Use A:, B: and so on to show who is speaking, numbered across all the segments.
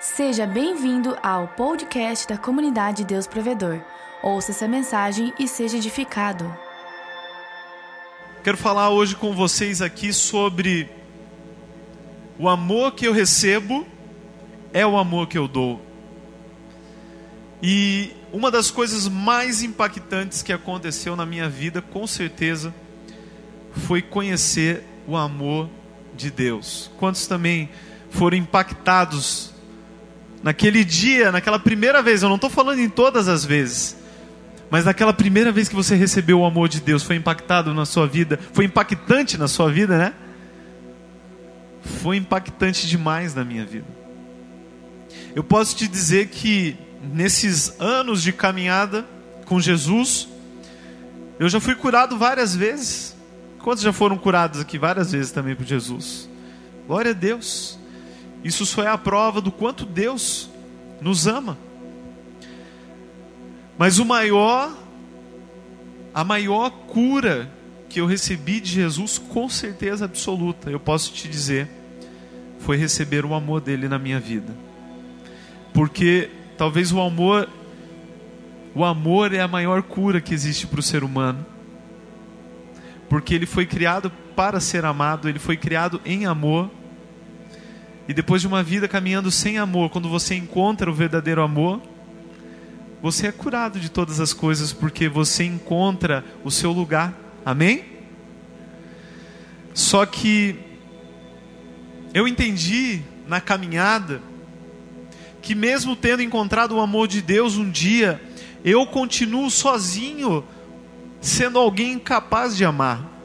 A: Seja bem-vindo ao podcast da comunidade Deus Provedor. Ouça essa mensagem e seja edificado.
B: Quero falar hoje com vocês aqui sobre o amor que eu recebo é o amor que eu dou. E uma das coisas mais impactantes que aconteceu na minha vida, com certeza, foi conhecer o amor de Deus. Quantos também foram impactados naquele dia, naquela primeira vez? Eu não estou falando em todas as vezes, mas naquela primeira vez que você recebeu o amor de Deus, foi impactado na sua vida, foi impactante na sua vida, né? Foi impactante demais na minha vida. Eu posso te dizer que nesses anos de caminhada com Jesus, eu já fui curado várias vezes. Quantos já foram curados aqui várias vezes também por Jesus? Glória a Deus. Isso só é a prova do quanto Deus nos ama. Mas o maior, a maior cura que eu recebi de Jesus, com certeza absoluta, eu posso te dizer, foi receber o amor dele na minha vida. Porque Talvez o amor, o amor é a maior cura que existe para o ser humano. Porque ele foi criado para ser amado, ele foi criado em amor. E depois de uma vida caminhando sem amor, quando você encontra o verdadeiro amor, você é curado de todas as coisas porque você encontra o seu lugar. Amém? Só que eu entendi na caminhada que mesmo tendo encontrado o amor de Deus um dia, eu continuo sozinho, sendo alguém incapaz de amar.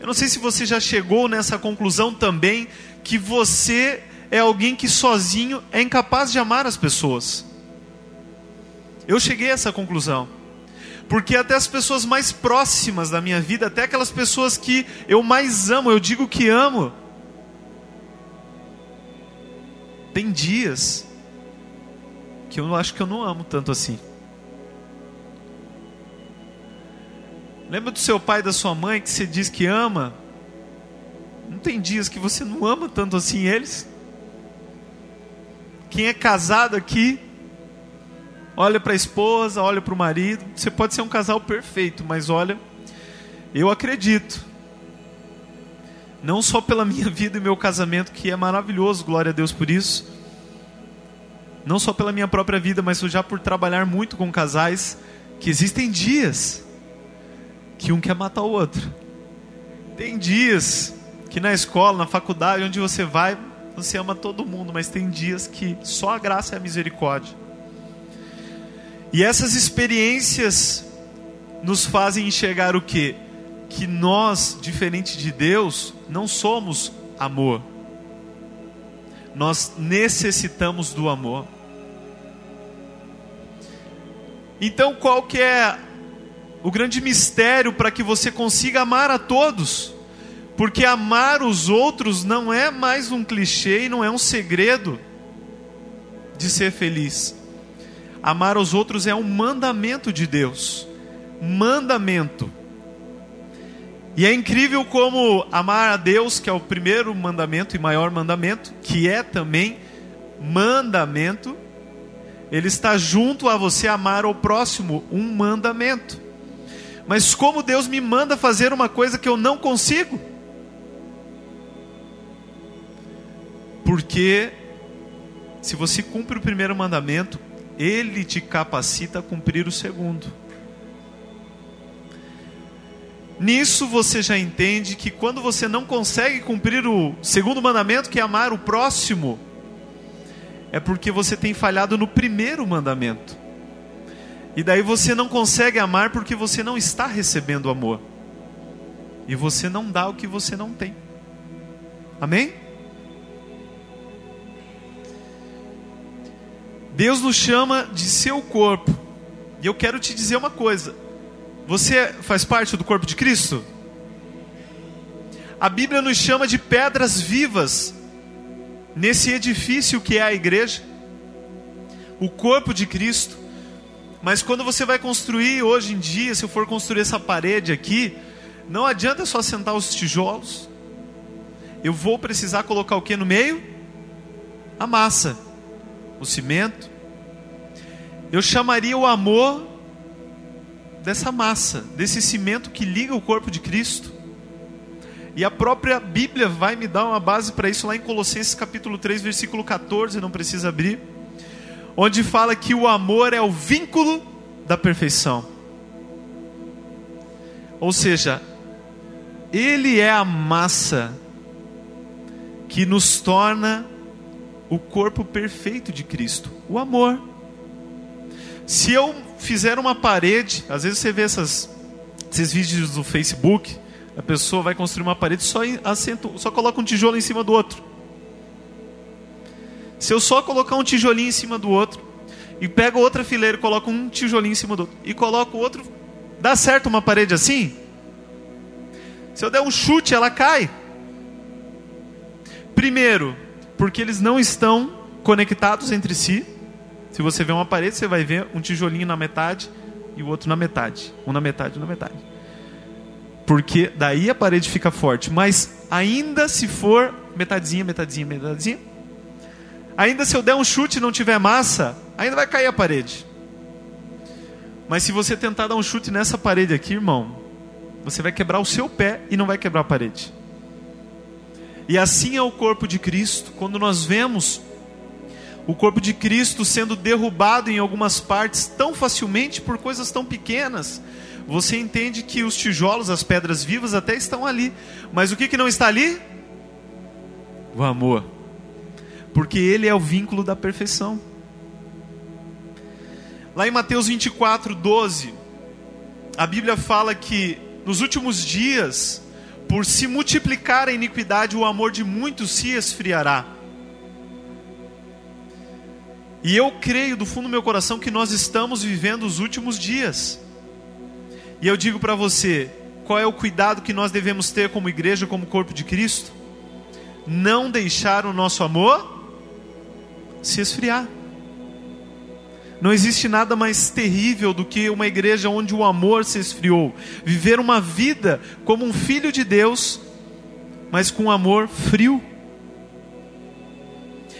B: Eu não sei se você já chegou nessa conclusão também, que você é alguém que sozinho é incapaz de amar as pessoas. Eu cheguei a essa conclusão. Porque até as pessoas mais próximas da minha vida, até aquelas pessoas que eu mais amo, eu digo que amo, tem dias que eu acho que eu não amo tanto assim. Lembra do seu pai e da sua mãe que você diz que ama? Não tem dias que você não ama tanto assim eles? Quem é casado aqui, olha para a esposa, olha para o marido. Você pode ser um casal perfeito, mas olha, eu acredito não só pela minha vida e meu casamento, que é maravilhoso, glória a Deus por isso. Não só pela minha própria vida, mas já por trabalhar muito com casais, que existem dias que um quer matar o outro. Tem dias que na escola, na faculdade, onde você vai, você ama todo mundo, mas tem dias que só a graça e a misericórdia. E essas experiências nos fazem enxergar o que? que nós, diferente de Deus, não somos amor. Nós necessitamos do amor. Então, qual que é o grande mistério para que você consiga amar a todos? Porque amar os outros não é mais um clichê e não é um segredo de ser feliz. Amar os outros é um mandamento de Deus. Mandamento. E é incrível como amar a Deus, que é o primeiro mandamento e maior mandamento, que é também mandamento, ele está junto a você amar o próximo, um mandamento. Mas como Deus me manda fazer uma coisa que eu não consigo? Porque se você cumpre o primeiro mandamento, ele te capacita a cumprir o segundo. Nisso você já entende que quando você não consegue cumprir o segundo mandamento, que é amar o próximo, é porque você tem falhado no primeiro mandamento. E daí você não consegue amar porque você não está recebendo amor. E você não dá o que você não tem. Amém? Deus nos chama de seu corpo. E eu quero te dizer uma coisa: você faz parte do corpo de Cristo? A Bíblia nos chama de pedras vivas nesse edifício que é a igreja, o corpo de Cristo. Mas quando você vai construir hoje em dia, se eu for construir essa parede aqui, não adianta só sentar os tijolos. Eu vou precisar colocar o que no meio? a massa, o cimento. Eu chamaria o amor dessa massa, desse cimento que liga o corpo de Cristo. E a própria Bíblia vai me dar uma base para isso lá em Colossenses capítulo 3, versículo 14, não precisa abrir, onde fala que o amor é o vínculo da perfeição. Ou seja, ele é a massa que nos torna o corpo perfeito de Cristo, o amor. Se eu fizer uma parede, às vezes você vê essas, esses vídeos no Facebook, a pessoa vai construir uma parede só assento, só coloca um tijolo em cima do outro. Se eu só colocar um tijolinho em cima do outro e pego outra fileira e coloco um tijolinho em cima do outro e coloco outro, dá certo uma parede assim? Se eu der um chute, ela cai. Primeiro, porque eles não estão conectados entre si. Se você vê uma parede, você vai ver um tijolinho na metade e o outro na metade, um na metade, um na metade porque daí a parede fica forte. Mas ainda se for metadinha, metadinha, metadinha, ainda se eu der um chute e não tiver massa, ainda vai cair a parede. Mas se você tentar dar um chute nessa parede aqui, irmão, você vai quebrar o seu pé e não vai quebrar a parede. E assim é o corpo de Cristo. Quando nós vemos o corpo de Cristo sendo derrubado em algumas partes tão facilmente por coisas tão pequenas, você entende que os tijolos, as pedras vivas até estão ali, mas o que, que não está ali? O amor, porque ele é o vínculo da perfeição. Lá em Mateus 24, 12, a Bíblia fala que nos últimos dias, por se multiplicar a iniquidade, o amor de muitos se esfriará. E eu creio do fundo do meu coração que nós estamos vivendo os últimos dias. E eu digo para você, qual é o cuidado que nós devemos ter como igreja, como corpo de Cristo? Não deixar o nosso amor se esfriar. Não existe nada mais terrível do que uma igreja onde o amor se esfriou. Viver uma vida como um filho de Deus, mas com amor frio.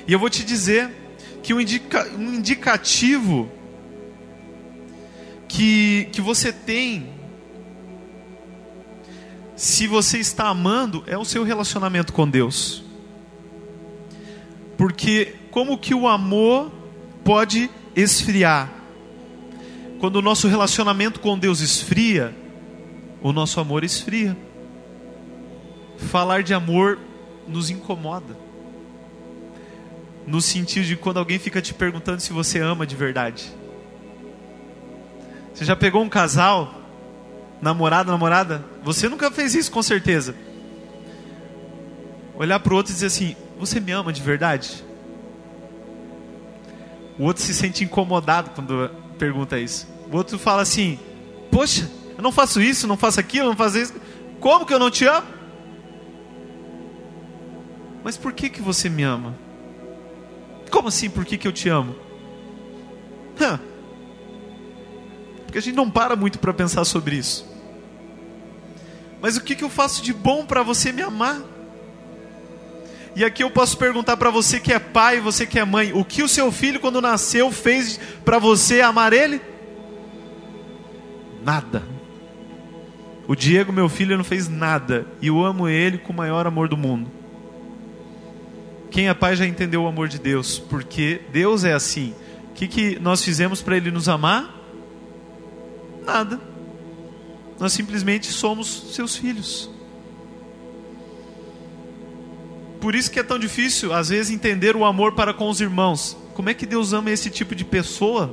B: E eu vou te dizer que um, indica, um indicativo que, que você tem, se você está amando, é o seu relacionamento com Deus. Porque como que o amor pode esfriar? Quando o nosso relacionamento com Deus esfria, o nosso amor esfria. Falar de amor nos incomoda. No sentido de quando alguém fica te perguntando se você ama de verdade. Você já pegou um casal, namorado, namorada? Você nunca fez isso, com certeza. Olhar para o outro e dizer assim: Você me ama de verdade? O outro se sente incomodado quando pergunta isso. O outro fala assim: Poxa, eu não faço isso, não faço aquilo, não faço isso. Como que eu não te amo? Mas por que que você me ama? Como assim, por que que eu te amo? Hã? Porque a gente não para muito para pensar sobre isso. Mas o que, que eu faço de bom para você me amar? E aqui eu posso perguntar para você que é pai, você que é mãe, o que o seu filho quando nasceu fez para você amar ele? Nada. O Diego, meu filho, não fez nada e eu amo ele com o maior amor do mundo. Quem é pai já entendeu o amor de Deus, porque Deus é assim. O que, que nós fizemos para ele nos amar? Nada. Nós simplesmente somos seus filhos. Por isso que é tão difícil, às vezes, entender o amor para com os irmãos. Como é que Deus ama esse tipo de pessoa?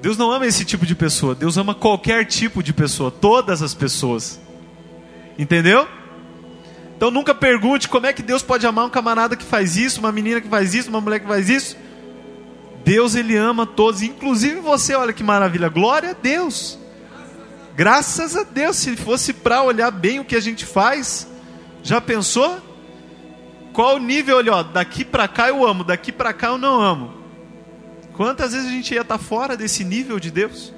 B: Deus não ama esse tipo de pessoa, Deus ama qualquer tipo de pessoa, todas as pessoas. Entendeu? Então nunca pergunte como é que Deus pode amar um camarada que faz isso, uma menina que faz isso, uma mulher que faz isso. Deus ele ama todos, inclusive você, olha que maravilha. Glória a Deus. Graças a Deus, se fosse para olhar bem o que a gente faz, já pensou? Qual o nível ali, ó, daqui para cá eu amo, daqui para cá eu não amo. Quantas vezes a gente ia estar fora desse nível de Deus?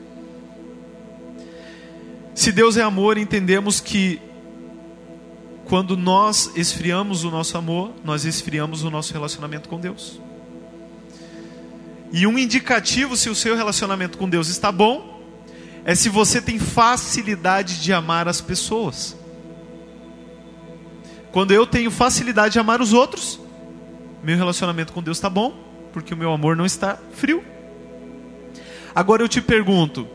B: Se Deus é amor, entendemos que quando nós esfriamos o nosso amor, nós esfriamos o nosso relacionamento com Deus. E um indicativo se o seu relacionamento com Deus está bom é se você tem facilidade de amar as pessoas. Quando eu tenho facilidade de amar os outros, meu relacionamento com Deus está bom, porque o meu amor não está frio. Agora eu te pergunto: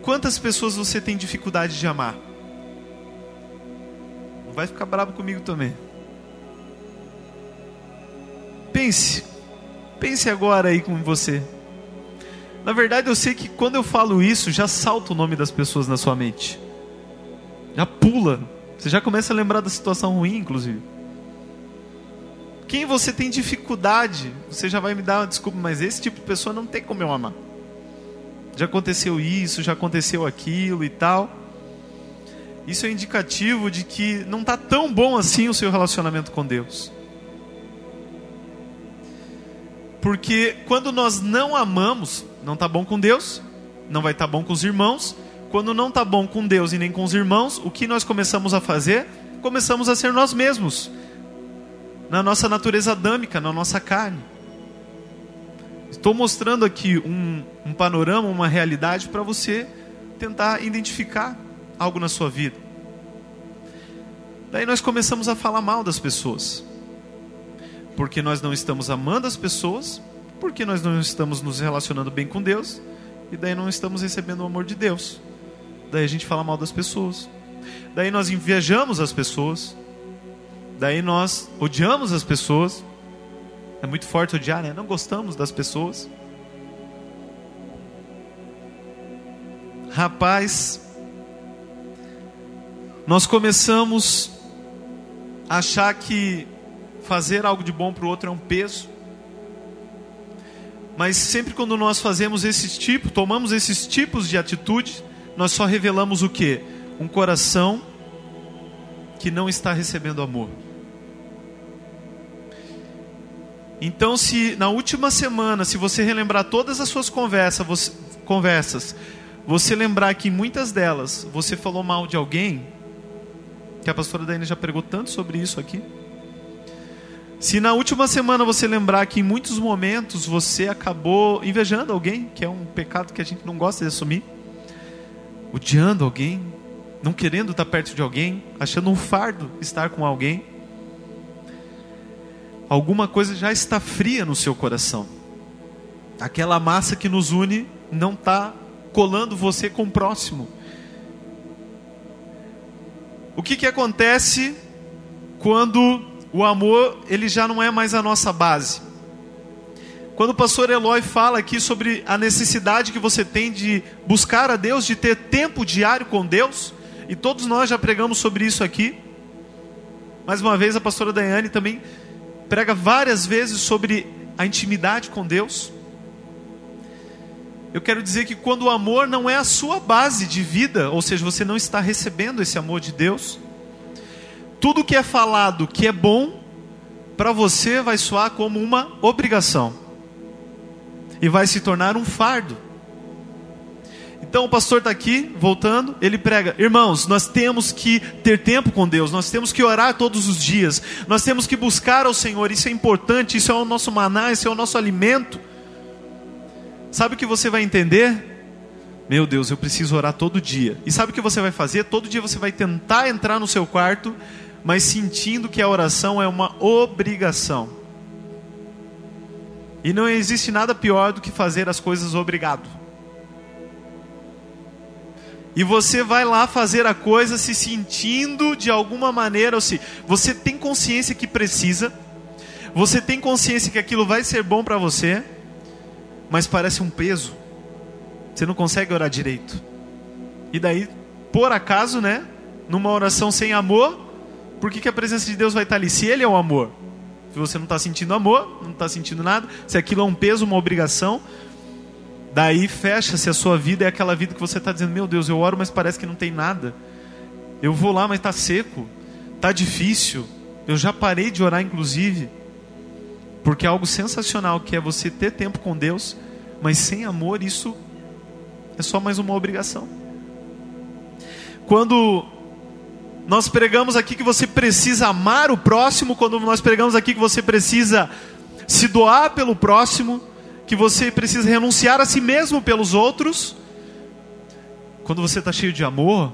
B: quantas pessoas você tem dificuldade de amar? Não vai ficar bravo comigo também. Pense, pense agora aí com você. Na verdade, eu sei que quando eu falo isso, já salta o nome das pessoas na sua mente. Já pula. Você já começa a lembrar da situação ruim, inclusive. Quem você tem dificuldade, você já vai me dar uma desculpa, mas esse tipo de pessoa não tem como eu amar. Já aconteceu isso, já aconteceu aquilo e tal. Isso é indicativo de que não está tão bom assim o seu relacionamento com Deus. Porque quando nós não amamos, não está bom com Deus, não vai estar tá bom com os irmãos. Quando não está bom com Deus e nem com os irmãos, o que nós começamos a fazer? Começamos a ser nós mesmos, na nossa natureza adâmica, na nossa carne. Estou mostrando aqui um, um panorama, uma realidade para você tentar identificar algo na sua vida. Daí nós começamos a falar mal das pessoas, porque nós não estamos amando as pessoas porque nós não estamos nos relacionando bem com Deus e daí não estamos recebendo o amor de Deus. Daí a gente fala mal das pessoas. Daí nós invejamos as pessoas. Daí nós odiamos as pessoas. É muito forte odiar, né? Não gostamos das pessoas. Rapaz, nós começamos a achar que fazer algo de bom para o outro é um peso. Mas sempre quando nós fazemos esses tipos, tomamos esses tipos de atitude, nós só revelamos o que? Um coração que não está recebendo amor. Então, se na última semana, se você relembrar todas as suas conversas, você, conversas, você lembrar que em muitas delas você falou mal de alguém, que a pastora Daiane já pregou tanto sobre isso aqui. Se na última semana você lembrar que em muitos momentos você acabou invejando alguém, que é um pecado que a gente não gosta de assumir, odiando alguém, não querendo estar perto de alguém, achando um fardo estar com alguém, alguma coisa já está fria no seu coração. Aquela massa que nos une não está colando você com o próximo. O que, que acontece quando o amor ele já não é mais a nossa base. Quando o pastor Eloy fala aqui sobre a necessidade que você tem de buscar a Deus, de ter tempo diário com Deus, e todos nós já pregamos sobre isso aqui. Mais uma vez, a pastora Daiane também prega várias vezes sobre a intimidade com Deus. Eu quero dizer que quando o amor não é a sua base de vida, ou seja, você não está recebendo esse amor de Deus, tudo que é falado que é bom, para você vai soar como uma obrigação e vai se tornar um fardo. Então o pastor está aqui, voltando, ele prega: irmãos, nós temos que ter tempo com Deus, nós temos que orar todos os dias, nós temos que buscar ao Senhor, isso é importante, isso é o nosso maná, isso é o nosso alimento. Sabe o que você vai entender? Meu Deus, eu preciso orar todo dia. E sabe o que você vai fazer? Todo dia você vai tentar entrar no seu quarto mas sentindo que a oração é uma obrigação. E não existe nada pior do que fazer as coisas obrigado. E você vai lá fazer a coisa se sentindo de alguma maneira, ou se você tem consciência que precisa, você tem consciência que aquilo vai ser bom para você, mas parece um peso. Você não consegue orar direito. E daí, por acaso, né, numa oração sem amor, por que, que a presença de Deus vai estar ali? Se Ele é o amor, se você não está sentindo amor, não está sentindo nada, se aquilo é um peso, uma obrigação, daí fecha-se a sua vida, é aquela vida que você está dizendo: Meu Deus, eu oro, mas parece que não tem nada. Eu vou lá, mas está seco, está difícil. Eu já parei de orar, inclusive, porque é algo sensacional que é você ter tempo com Deus, mas sem amor, isso é só mais uma obrigação. Quando nós pregamos aqui que você precisa amar o próximo, quando nós pregamos aqui que você precisa se doar pelo próximo, que você precisa renunciar a si mesmo pelos outros. Quando você está cheio de amor,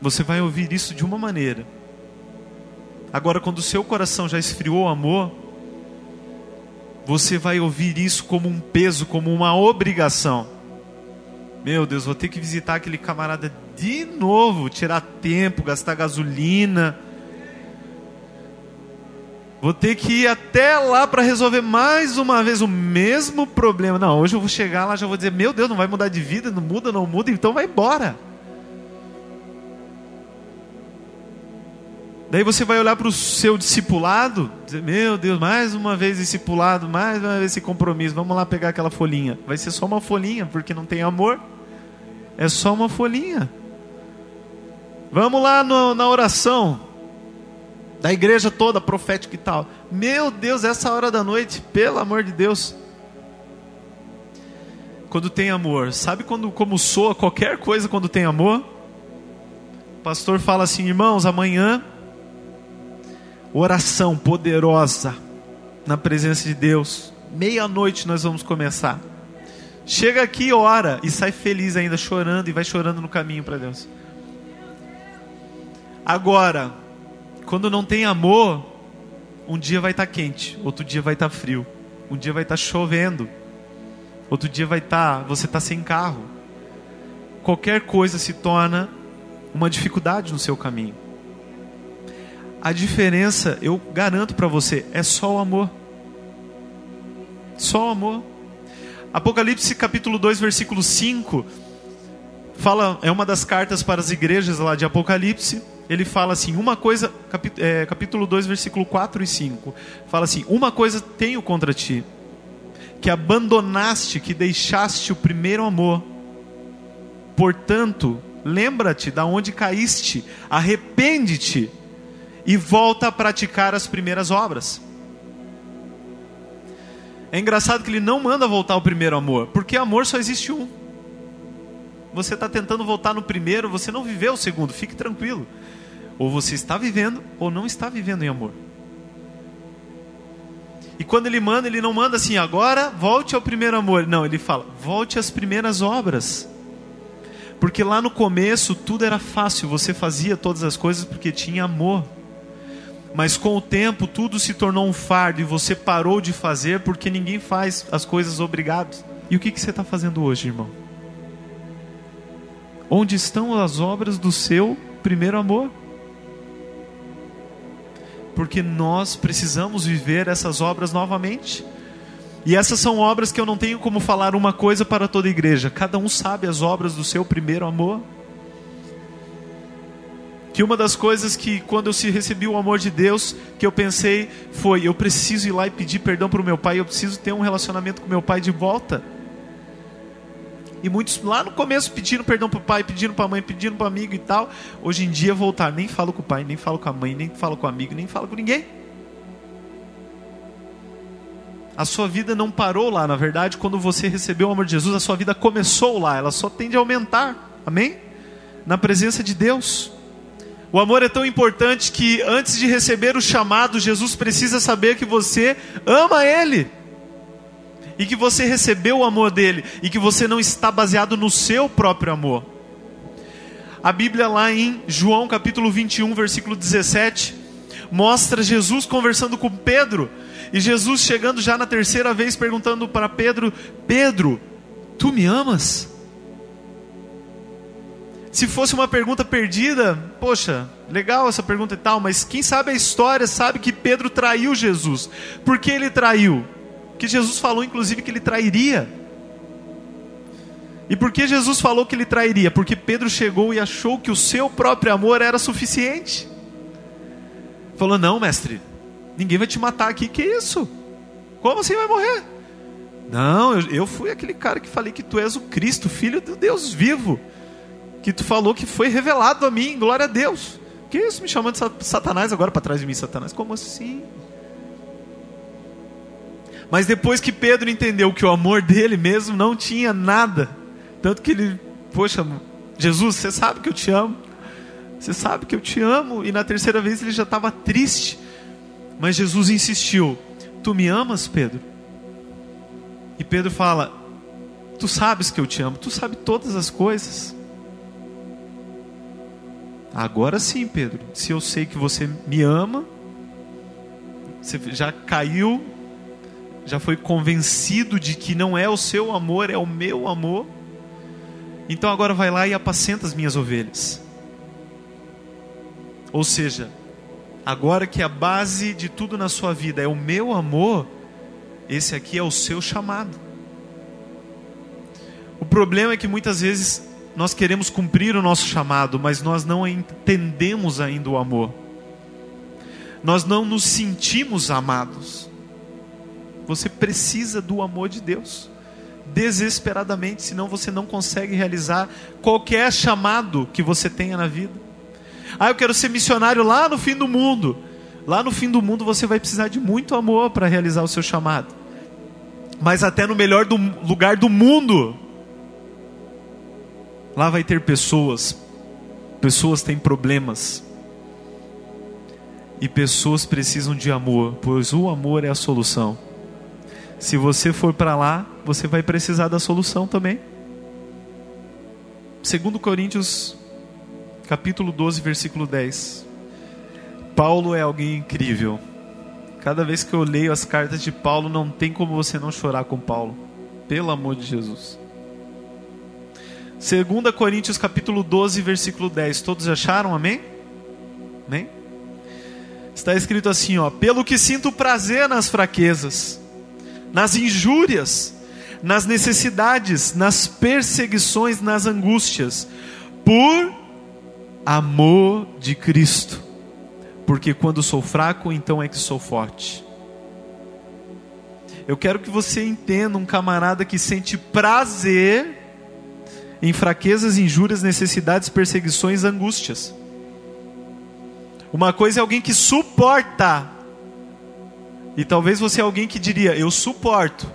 B: você vai ouvir isso de uma maneira. Agora, quando o seu coração já esfriou o amor, você vai ouvir isso como um peso, como uma obrigação. Meu Deus, vou ter que visitar aquele camarada de novo, tirar tempo, gastar gasolina. Vou ter que ir até lá para resolver mais uma vez o mesmo problema. Não, hoje eu vou chegar lá já vou dizer: Meu Deus, não vai mudar de vida, não muda, não muda, então vai embora. Daí você vai olhar para o seu discipulado, dizer, meu Deus, mais uma vez discipulado, mais uma vez esse compromisso, vamos lá pegar aquela folhinha. Vai ser só uma folhinha, porque não tem amor. É só uma folhinha. Vamos lá no, na oração da igreja toda, profética e tal. Meu Deus, essa hora da noite, pelo amor de Deus. Quando tem amor, sabe quando como soa qualquer coisa quando tem amor? O pastor fala assim, irmãos, amanhã oração poderosa na presença de Deus. Meia-noite nós vamos começar. Chega aqui, ora e sai feliz ainda, chorando e vai chorando no caminho para Deus. Agora, quando não tem amor, um dia vai estar tá quente, outro dia vai estar tá frio, um dia vai estar tá chovendo, outro dia vai estar, você está sem carro. Qualquer coisa se torna uma dificuldade no seu caminho. A diferença, eu garanto para você, é só o amor. Só o amor. Apocalipse capítulo 2, versículo 5, fala, é uma das cartas para as igrejas lá de Apocalipse. Ele fala assim: uma coisa, é, capítulo 2, versículo 4 e 5, fala assim: Uma coisa tenho contra ti, que abandonaste, que deixaste o primeiro amor. Portanto, lembra-te da onde caíste, arrepende-te e volta a praticar as primeiras obras. É engraçado que ele não manda voltar ao primeiro amor, porque amor só existe um. Você está tentando voltar no primeiro, você não viveu o segundo, fique tranquilo. Ou você está vivendo, ou não está vivendo em amor. E quando ele manda, ele não manda assim, agora volte ao primeiro amor. Não, ele fala, volte às primeiras obras. Porque lá no começo tudo era fácil, você fazia todas as coisas porque tinha amor. Mas com o tempo tudo se tornou um fardo e você parou de fazer porque ninguém faz as coisas obrigado. E o que, que você está fazendo hoje, irmão? Onde estão as obras do seu primeiro amor? Porque nós precisamos viver essas obras novamente. E essas são obras que eu não tenho como falar uma coisa para toda a igreja. Cada um sabe as obras do seu primeiro amor que uma das coisas que quando eu recebi o amor de Deus, que eu pensei foi, eu preciso ir lá e pedir perdão para o meu pai, eu preciso ter um relacionamento com meu pai de volta. E muitos lá no começo pedindo perdão para o pai, pedindo para a mãe, pedindo para o amigo e tal. Hoje em dia voltar, nem falo com o pai, nem falo com a mãe, nem falo com o amigo, nem falo com ninguém. A sua vida não parou lá, na verdade, quando você recebeu o amor de Jesus, a sua vida começou lá, ela só tende a aumentar. Amém? Na presença de Deus. O amor é tão importante que antes de receber o chamado, Jesus precisa saber que você ama Ele. E que você recebeu o amor dele. E que você não está baseado no seu próprio amor. A Bíblia, lá em João capítulo 21, versículo 17, mostra Jesus conversando com Pedro. E Jesus chegando já na terceira vez, perguntando para Pedro: Pedro, tu me amas? Se fosse uma pergunta perdida, poxa, legal essa pergunta e tal, mas quem sabe a história sabe que Pedro traiu Jesus. Por que ele traiu? Que Jesus falou inclusive que ele trairia. E por que Jesus falou que ele trairia? Porque Pedro chegou e achou que o seu próprio amor era suficiente. Falou: Não, mestre, ninguém vai te matar aqui, que isso? Como assim vai morrer? Não, eu, eu fui aquele cara que falei que tu és o Cristo, filho do Deus vivo que tu falou que foi revelado a mim, glória a Deus. Que isso me chamando de Satanás agora para trás de mim, Satanás? Como assim? Mas depois que Pedro entendeu que o amor dele mesmo não tinha nada, tanto que ele, poxa, Jesus, você sabe que eu te amo. Você sabe que eu te amo. E na terceira vez ele já estava triste. Mas Jesus insistiu: Tu me amas, Pedro? E Pedro fala: Tu sabes que eu te amo, tu sabes todas as coisas. Agora sim, Pedro, se eu sei que você me ama, você já caiu, já foi convencido de que não é o seu amor, é o meu amor. Então agora vai lá e apacenta as minhas ovelhas. Ou seja, agora que a base de tudo na sua vida é o meu amor, esse aqui é o seu chamado. O problema é que muitas vezes nós queremos cumprir o nosso chamado, mas nós não entendemos ainda o amor. Nós não nos sentimos amados. Você precisa do amor de Deus desesperadamente, senão você não consegue realizar qualquer chamado que você tenha na vida. Ah, eu quero ser missionário lá no fim do mundo. Lá no fim do mundo você vai precisar de muito amor para realizar o seu chamado. Mas até no melhor do lugar do mundo, lá vai ter pessoas. Pessoas têm problemas. E pessoas precisam de amor, pois o amor é a solução. Se você for para lá, você vai precisar da solução também. Segundo Coríntios capítulo 12, versículo 10. Paulo é alguém incrível. Cada vez que eu leio as cartas de Paulo, não tem como você não chorar com Paulo. Pelo amor de Jesus. 2 Coríntios capítulo 12, versículo 10. Todos acharam? Amém? Amém? Está escrito assim, ó: "Pelo que sinto prazer nas fraquezas, nas injúrias, nas necessidades, nas perseguições, nas angústias, por amor de Cristo. Porque quando sou fraco, então é que sou forte. Eu quero que você entenda um camarada que sente prazer em fraquezas, injúrias, necessidades, perseguições, angústias. Uma coisa é alguém que suporta. E talvez você é alguém que diria, eu suporto.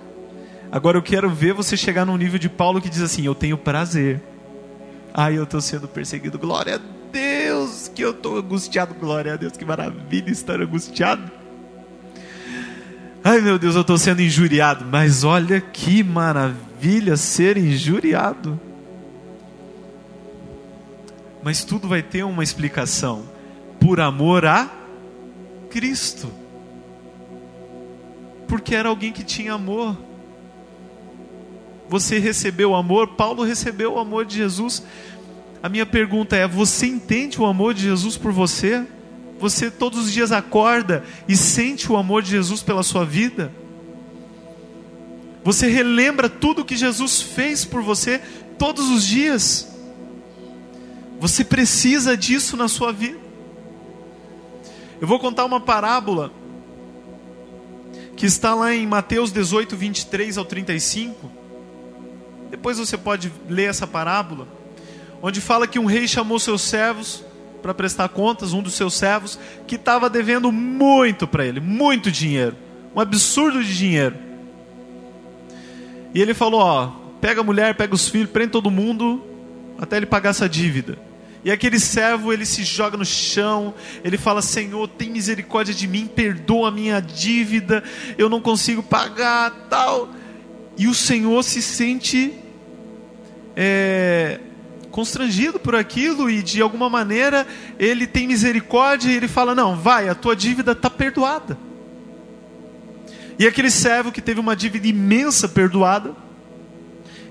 B: Agora eu quero ver você chegar num nível de Paulo que diz assim: Eu tenho prazer. Ai, eu estou sendo perseguido. Glória a Deus, que eu estou angustiado. Glória a Deus, que maravilha estar angustiado. Ai, meu Deus, eu estou sendo injuriado. Mas olha que maravilha ser injuriado. Mas tudo vai ter uma explicação. Por amor a Cristo. Porque era alguém que tinha amor. Você recebeu o amor, Paulo recebeu o amor de Jesus. A minha pergunta é: você entende o amor de Jesus por você? Você todos os dias acorda e sente o amor de Jesus pela sua vida? Você relembra tudo que Jesus fez por você todos os dias? Você precisa disso na sua vida. Eu vou contar uma parábola que está lá em Mateus 18, 23 ao 35. Depois você pode ler essa parábola onde fala que um rei chamou seus servos para prestar contas, um dos seus servos, que estava devendo muito para ele, muito dinheiro, um absurdo de dinheiro. E ele falou: Ó, pega a mulher, pega os filhos, prende todo mundo, até ele pagar essa dívida. E aquele servo, ele se joga no chão, ele fala: Senhor, tem misericórdia de mim, perdoa a minha dívida, eu não consigo pagar, tal. E o Senhor se sente é, constrangido por aquilo e de alguma maneira ele tem misericórdia e ele fala: Não, vai, a tua dívida está perdoada. E aquele servo que teve uma dívida imensa perdoada,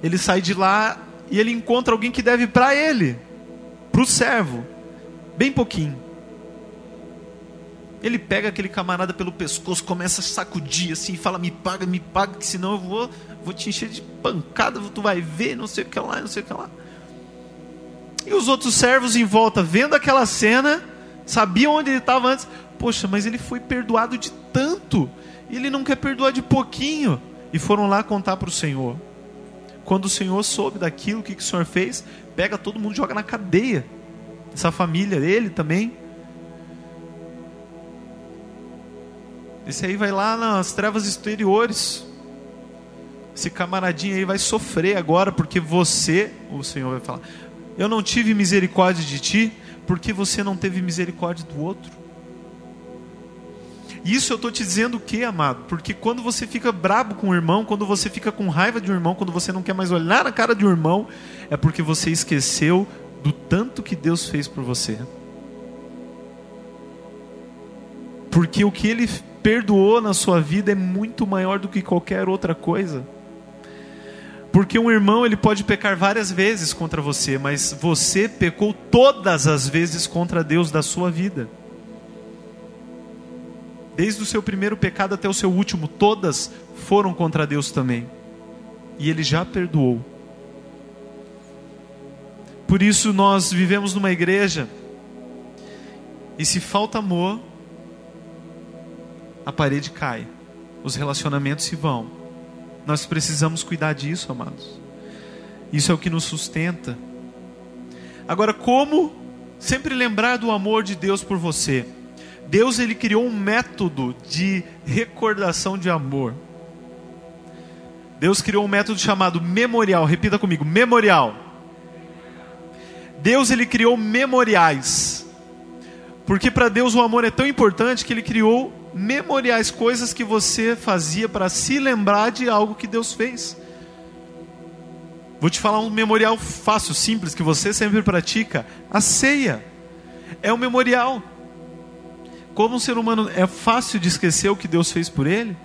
B: ele sai de lá e ele encontra alguém que deve para ele, para o servo, bem pouquinho. Ele pega aquele camarada pelo pescoço, começa a sacudir assim, fala: Me paga, me paga, que senão eu vou, vou te encher de pancada, tu vai ver, não sei o que lá, não sei o que lá. E os outros servos em volta, vendo aquela cena, sabiam onde ele estava antes. Poxa, mas ele foi perdoado de tanto, e ele não quer perdoar de pouquinho. E foram lá contar para o Senhor. Quando o Senhor soube daquilo, o que, que o Senhor fez? Pega todo mundo joga na cadeia. Essa família, ele também. Esse aí vai lá nas trevas exteriores. Esse camaradinho aí vai sofrer agora, porque você, o Senhor vai falar, eu não tive misericórdia de ti, porque você não teve misericórdia do outro. Isso eu estou te dizendo o que, amado? Porque quando você fica brabo com o irmão, quando você fica com raiva de um irmão, quando você não quer mais olhar na cara de um irmão, é porque você esqueceu do tanto que Deus fez por você. Porque o que Ele perdoou na sua vida é muito maior do que qualquer outra coisa. Porque um irmão ele pode pecar várias vezes contra você, mas você pecou todas as vezes contra Deus da sua vida. Desde o seu primeiro pecado até o seu último, todas foram contra Deus também. E ele já perdoou. Por isso nós vivemos numa igreja e se falta amor, a parede cai, os relacionamentos se vão. Nós precisamos cuidar disso, amados. Isso é o que nos sustenta. Agora, como sempre lembrar do amor de Deus por você? Deus ele criou um método de recordação de amor. Deus criou um método chamado memorial. Repita comigo, memorial. Deus ele criou memoriais. Porque para Deus o amor é tão importante que ele criou memoriais, coisas que você fazia para se lembrar de algo que Deus fez. Vou te falar um memorial fácil, simples, que você sempre pratica: a ceia. É um memorial. Como um ser humano é fácil de esquecer o que Deus fez por ele,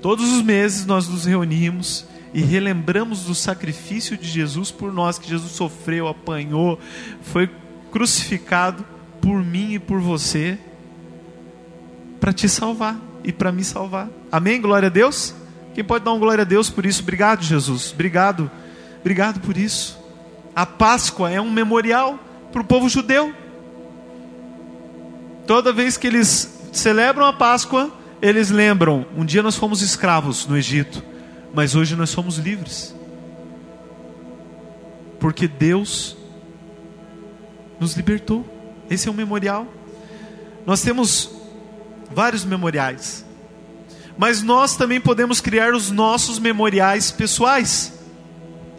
B: todos os meses nós nos reunimos e relembramos do sacrifício de Jesus por nós, que Jesus sofreu, apanhou, foi crucificado por mim e por você para te salvar e para me salvar. Amém? Glória a Deus? Quem pode dar um glória a Deus por isso? Obrigado, Jesus. Obrigado. Obrigado por isso. A Páscoa é um memorial para o povo judeu. Toda vez que eles celebram a Páscoa, eles lembram: um dia nós fomos escravos no Egito, mas hoje nós somos livres. Porque Deus nos libertou. Esse é um memorial. Nós temos vários memoriais. Mas nós também podemos criar os nossos memoriais pessoais.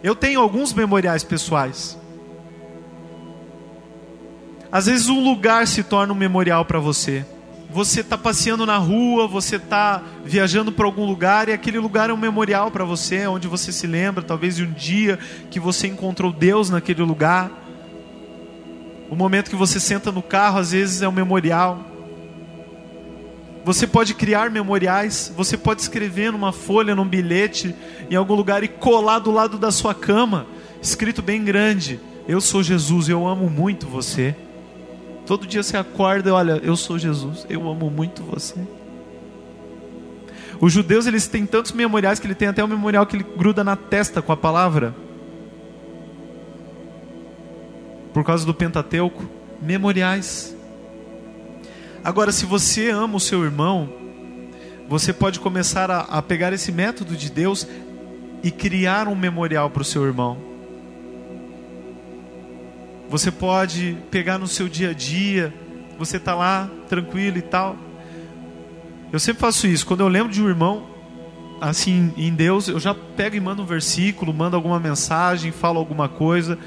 B: Eu tenho alguns memoriais pessoais. Às vezes um lugar se torna um memorial para você. Você está passeando na rua, você está viajando para algum lugar e aquele lugar é um memorial para você, onde você se lembra talvez de um dia que você encontrou Deus naquele lugar. O momento que você senta no carro, às vezes é um memorial. Você pode criar memoriais, você pode escrever numa folha, num bilhete, em algum lugar e colar do lado da sua cama, escrito bem grande: Eu sou Jesus, eu amo muito você. Todo dia você acorda e olha, eu sou Jesus, eu amo muito você. Os judeus eles têm tantos memoriais que ele tem até um memorial que ele gruda na testa com a palavra. Por causa do Pentateuco, memoriais. Agora, se você ama o seu irmão, você pode começar a, a pegar esse método de Deus e criar um memorial para o seu irmão. Você pode pegar no seu dia a dia, você está lá tranquilo e tal. Eu sempre faço isso. Quando eu lembro de um irmão, assim, em Deus, eu já pego e mando um versículo, mando alguma mensagem, falo alguma coisa,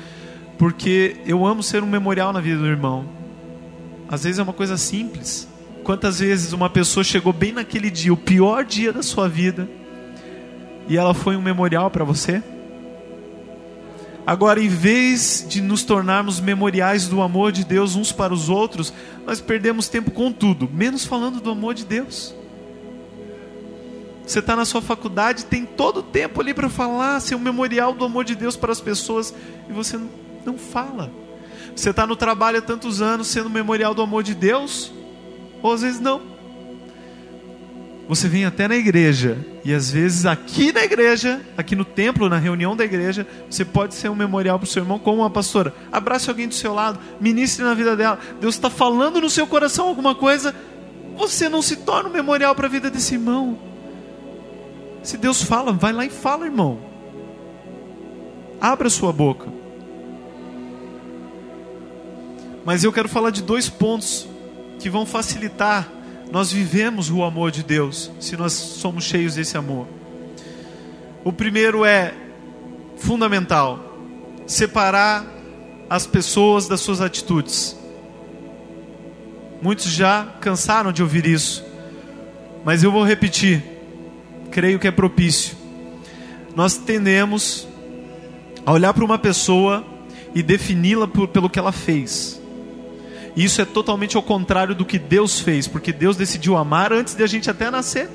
B: porque eu amo ser um memorial na vida do irmão. Às vezes é uma coisa simples. Quantas vezes uma pessoa chegou bem naquele dia, o pior dia da sua vida, e ela foi um memorial para você? Agora, em vez de nos tornarmos memoriais do amor de Deus uns para os outros, nós perdemos tempo com tudo, menos falando do amor de Deus. Você está na sua faculdade, tem todo o tempo ali para falar, ser um memorial do amor de Deus para as pessoas, e você não fala. Você está no trabalho há tantos anos sendo memorial do amor de Deus? Ou às vezes não. Você vem até na igreja, e às vezes aqui na igreja, aqui no templo, na reunião da igreja, você pode ser um memorial para o seu irmão, como uma pastora. Abrace alguém do seu lado, ministre na vida dela. Deus está falando no seu coração alguma coisa, você não se torna um memorial para a vida desse irmão. Se Deus fala, vai lá e fala, irmão. Abra sua boca. Mas eu quero falar de dois pontos que vão facilitar nós vivemos o amor de Deus, se nós somos cheios desse amor. O primeiro é fundamental: separar as pessoas das suas atitudes. Muitos já cansaram de ouvir isso, mas eu vou repetir. Creio que é propício. Nós tendemos a olhar para uma pessoa e defini-la pelo que ela fez. E isso é totalmente ao contrário do que Deus fez, porque Deus decidiu amar antes de a gente até nascer.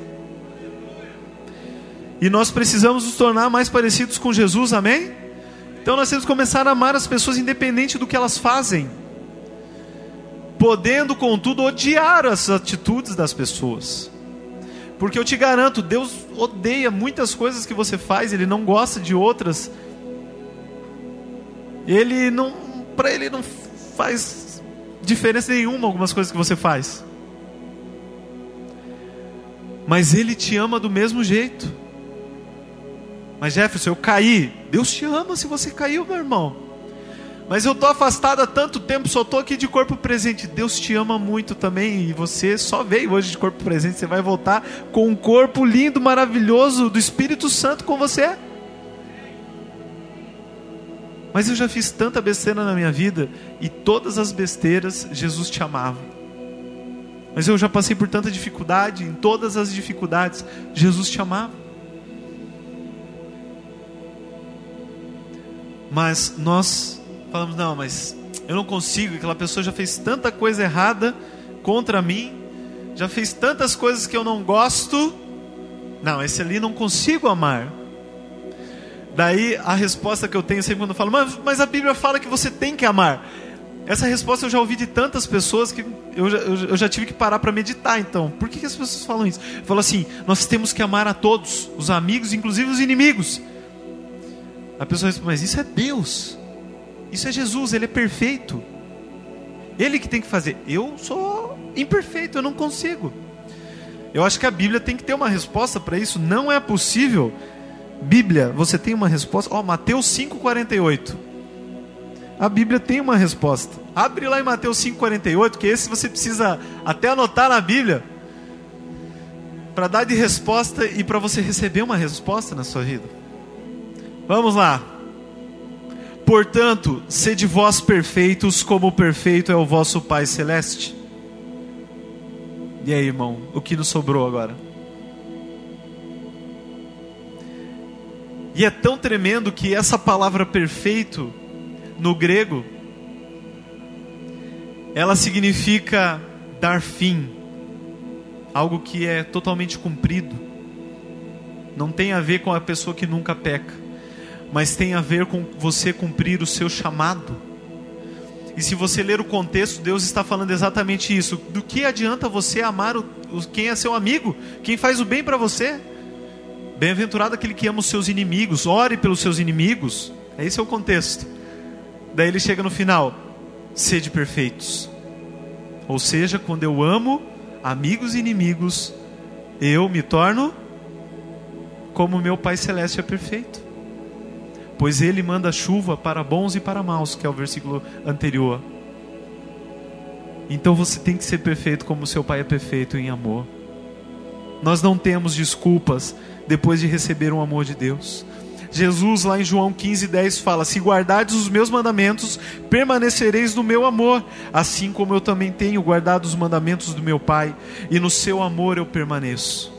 B: E nós precisamos nos tornar mais parecidos com Jesus, amém? Então nós temos que começar a amar as pessoas independente do que elas fazem. Podendo, contudo, odiar as atitudes das pessoas. Porque eu te garanto, Deus odeia muitas coisas que você faz, Ele não gosta de outras. Ele não, para Ele não faz diferença nenhuma algumas coisas que você faz. Mas Ele te ama do mesmo jeito. Mas Jefferson, eu caí. Deus te ama se você caiu, meu irmão. Mas eu estou afastado há tanto tempo, só estou aqui de corpo presente. Deus te ama muito também. E você só veio hoje de corpo presente. Você vai voltar com um corpo lindo, maravilhoso do Espírito Santo com você. Mas eu já fiz tanta besteira na minha vida. E todas as besteiras, Jesus te amava. Mas eu já passei por tanta dificuldade. Em todas as dificuldades, Jesus te amava. Mas nós falamos: não, mas eu não consigo, aquela pessoa já fez tanta coisa errada contra mim, já fez tantas coisas que eu não gosto. Não, esse ali não consigo amar. Daí a resposta que eu tenho sempre quando eu falo, mas, mas a Bíblia fala que você tem que amar. Essa resposta eu já ouvi de tantas pessoas que eu já, eu já tive que parar para meditar. Então, por que, que as pessoas falam isso? Falam assim: nós temos que amar a todos, os amigos, inclusive os inimigos. A pessoa responde, mas isso é Deus. Isso é Jesus, ele é perfeito. Ele que tem que fazer. Eu sou imperfeito, eu não consigo. Eu acho que a Bíblia tem que ter uma resposta para isso. Não é possível. Bíblia, você tem uma resposta? Ó, oh, Mateus 5:48. A Bíblia tem uma resposta. Abre lá em Mateus 5:48, que esse você precisa até anotar na Bíblia para dar de resposta e para você receber uma resposta na sua vida. Vamos lá. Portanto, sede vós perfeitos, como perfeito é o vosso Pai Celeste. E aí, irmão, o que nos sobrou agora? E é tão tremendo que essa palavra perfeito, no grego, ela significa dar fim, algo que é totalmente cumprido. Não tem a ver com a pessoa que nunca peca mas tem a ver com você cumprir o seu chamado. E se você ler o contexto, Deus está falando exatamente isso. Do que adianta você amar o, quem é seu amigo, quem faz o bem para você? Bem-aventurado aquele que ama os seus inimigos, ore pelos seus inimigos. Esse é o contexto. Daí ele chega no final: sede perfeitos. Ou seja, quando eu amo amigos e inimigos, eu me torno como meu Pai Celeste é perfeito pois ele manda chuva para bons e para maus, que é o versículo anterior. Então você tem que ser perfeito como seu pai é perfeito em amor. Nós não temos desculpas depois de receber o amor de Deus. Jesus, lá em João 15,10, fala: Se guardardes os meus mandamentos, permanecereis no meu amor, assim como eu também tenho guardado os mandamentos do meu Pai, e no seu amor eu permaneço.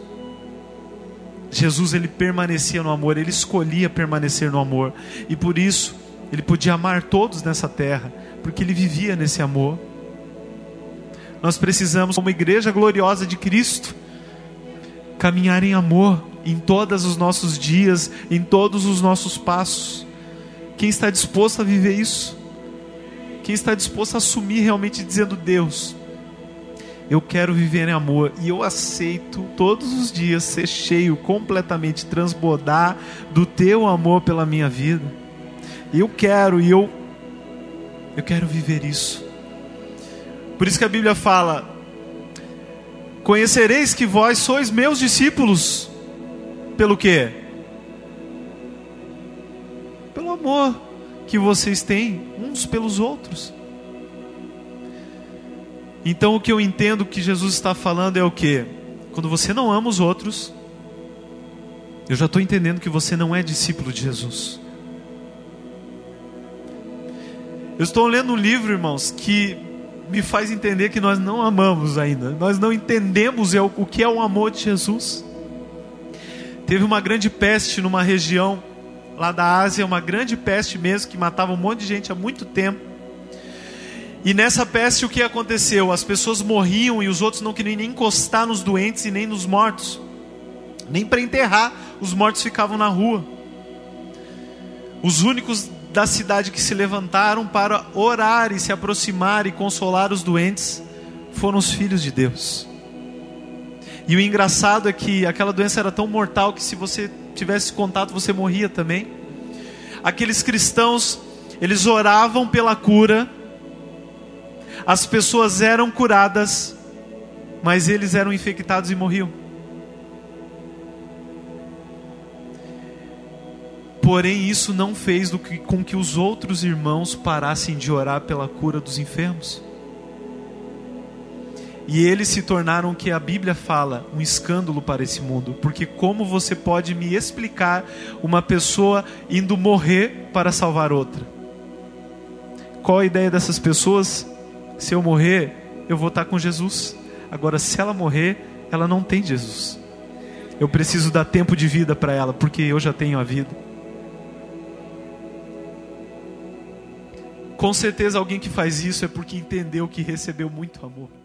B: Jesus ele permanecia no amor, ele escolhia permanecer no amor, e por isso ele podia amar todos nessa terra, porque ele vivia nesse amor. Nós precisamos, como igreja gloriosa de Cristo, caminhar em amor em todos os nossos dias, em todos os nossos passos. Quem está disposto a viver isso? Quem está disposto a assumir realmente dizendo: Deus, eu quero viver em amor e eu aceito todos os dias ser cheio, completamente transbordar do teu amor pela minha vida. Eu quero e eu eu quero viver isso. Por isso que a Bíblia fala: Conhecereis que vós sois meus discípulos pelo quê? Pelo amor que vocês têm uns pelos outros. Então o que eu entendo que Jesus está falando é o que? Quando você não ama os outros, eu já estou entendendo que você não é discípulo de Jesus. Eu estou lendo um livro, irmãos, que me faz entender que nós não amamos ainda. Nós não entendemos o que é o amor de Jesus. Teve uma grande peste numa região lá da Ásia, uma grande peste mesmo, que matava um monte de gente há muito tempo. E nessa peste o que aconteceu? As pessoas morriam e os outros não queriam nem encostar nos doentes e nem nos mortos. Nem para enterrar, os mortos ficavam na rua. Os únicos da cidade que se levantaram para orar e se aproximar e consolar os doentes foram os filhos de Deus. E o engraçado é que aquela doença era tão mortal que se você tivesse contato você morria também. Aqueles cristãos, eles oravam pela cura, as pessoas eram curadas, mas eles eram infectados e morriam. Porém, isso não fez com que os outros irmãos parassem de orar pela cura dos enfermos. E eles se tornaram o que a Bíblia fala, um escândalo para esse mundo. Porque como você pode me explicar uma pessoa indo morrer para salvar outra? Qual a ideia dessas pessoas? Se eu morrer, eu vou estar com Jesus. Agora, se ela morrer, ela não tem Jesus. Eu preciso dar tempo de vida para ela, porque eu já tenho a vida. Com certeza alguém que faz isso é porque entendeu que recebeu muito amor.